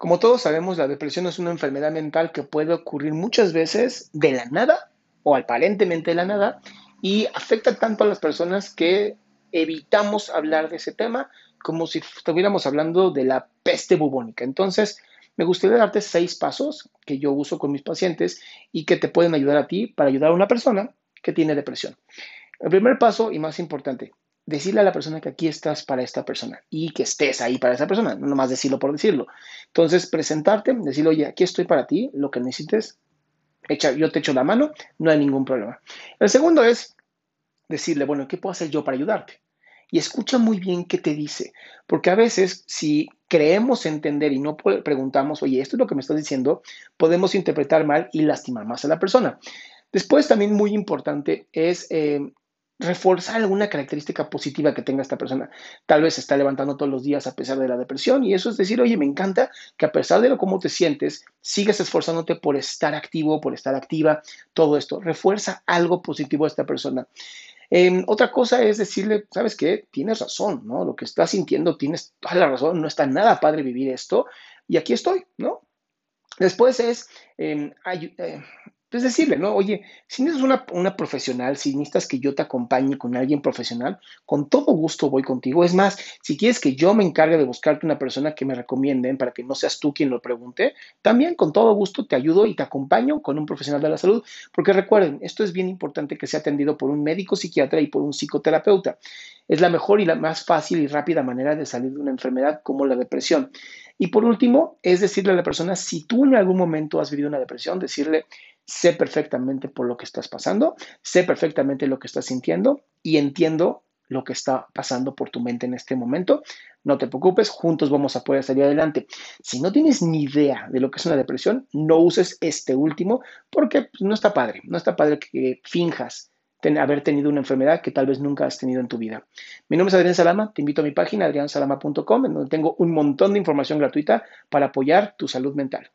Como todos sabemos, la depresión es una enfermedad mental que puede ocurrir muchas veces de la nada o aparentemente de la nada y afecta tanto a las personas que evitamos hablar de ese tema como si estuviéramos hablando de la peste bubónica. Entonces, me gustaría darte seis pasos que yo uso con mis pacientes y que te pueden ayudar a ti para ayudar a una persona que tiene depresión. El primer paso y más importante, decirle a la persona que aquí estás para esta persona y que estés ahí para esa persona, no nomás decirlo por decirlo. Entonces, presentarte, decirle, oye, aquí estoy para ti, lo que necesites, yo te echo la mano, no hay ningún problema. El segundo es decirle, bueno, ¿qué puedo hacer yo para ayudarte? Y escucha muy bien qué te dice, porque a veces si creemos entender y no preguntamos, oye, esto es lo que me estás diciendo, podemos interpretar mal y lastimar más a la persona. Después, también muy importante es eh, reforzar alguna característica positiva que tenga esta persona. Tal vez se está levantando todos los días a pesar de la depresión y eso es decir, oye, me encanta que a pesar de lo cómo te sientes, sigas esforzándote por estar activo, por estar activa, todo esto. Refuerza algo positivo a esta persona. Em, otra cosa es decirle, ¿sabes qué? Tienes razón, ¿no? Lo que estás sintiendo, tienes toda la razón, no está nada padre vivir esto y aquí estoy, ¿no? Después es eh, pues decirle, ¿no? Oye, si necesitas una, profesional, si necesitas que yo te acompañe con alguien profesional, con todo gusto voy contigo. Es más, si quieres que yo me encargue de buscarte una persona que me recomienden para que no seas tú quien lo pregunte, también con todo gusto te ayudo y te acompaño con un profesional de la salud. Porque recuerden, esto es bien importante que sea atendido por un médico psiquiatra y por un psicoterapeuta. Es la mejor y la más fácil y rápida manera de salir de una enfermedad como la depresión. Y por último, es decirle a la persona, si tú en algún momento has vivido una depresión, decirle, sé perfectamente por lo que estás pasando, sé perfectamente lo que estás sintiendo y entiendo lo que está pasando por tu mente en este momento. No te preocupes, juntos vamos a poder salir adelante. Si no tienes ni idea de lo que es una depresión, no uses este último porque no está padre, no está padre que finjas haber tenido una enfermedad que tal vez nunca has tenido en tu vida. Mi nombre es Adrián Salama, te invito a mi página adriansalama.com en donde tengo un montón de información gratuita para apoyar tu salud mental.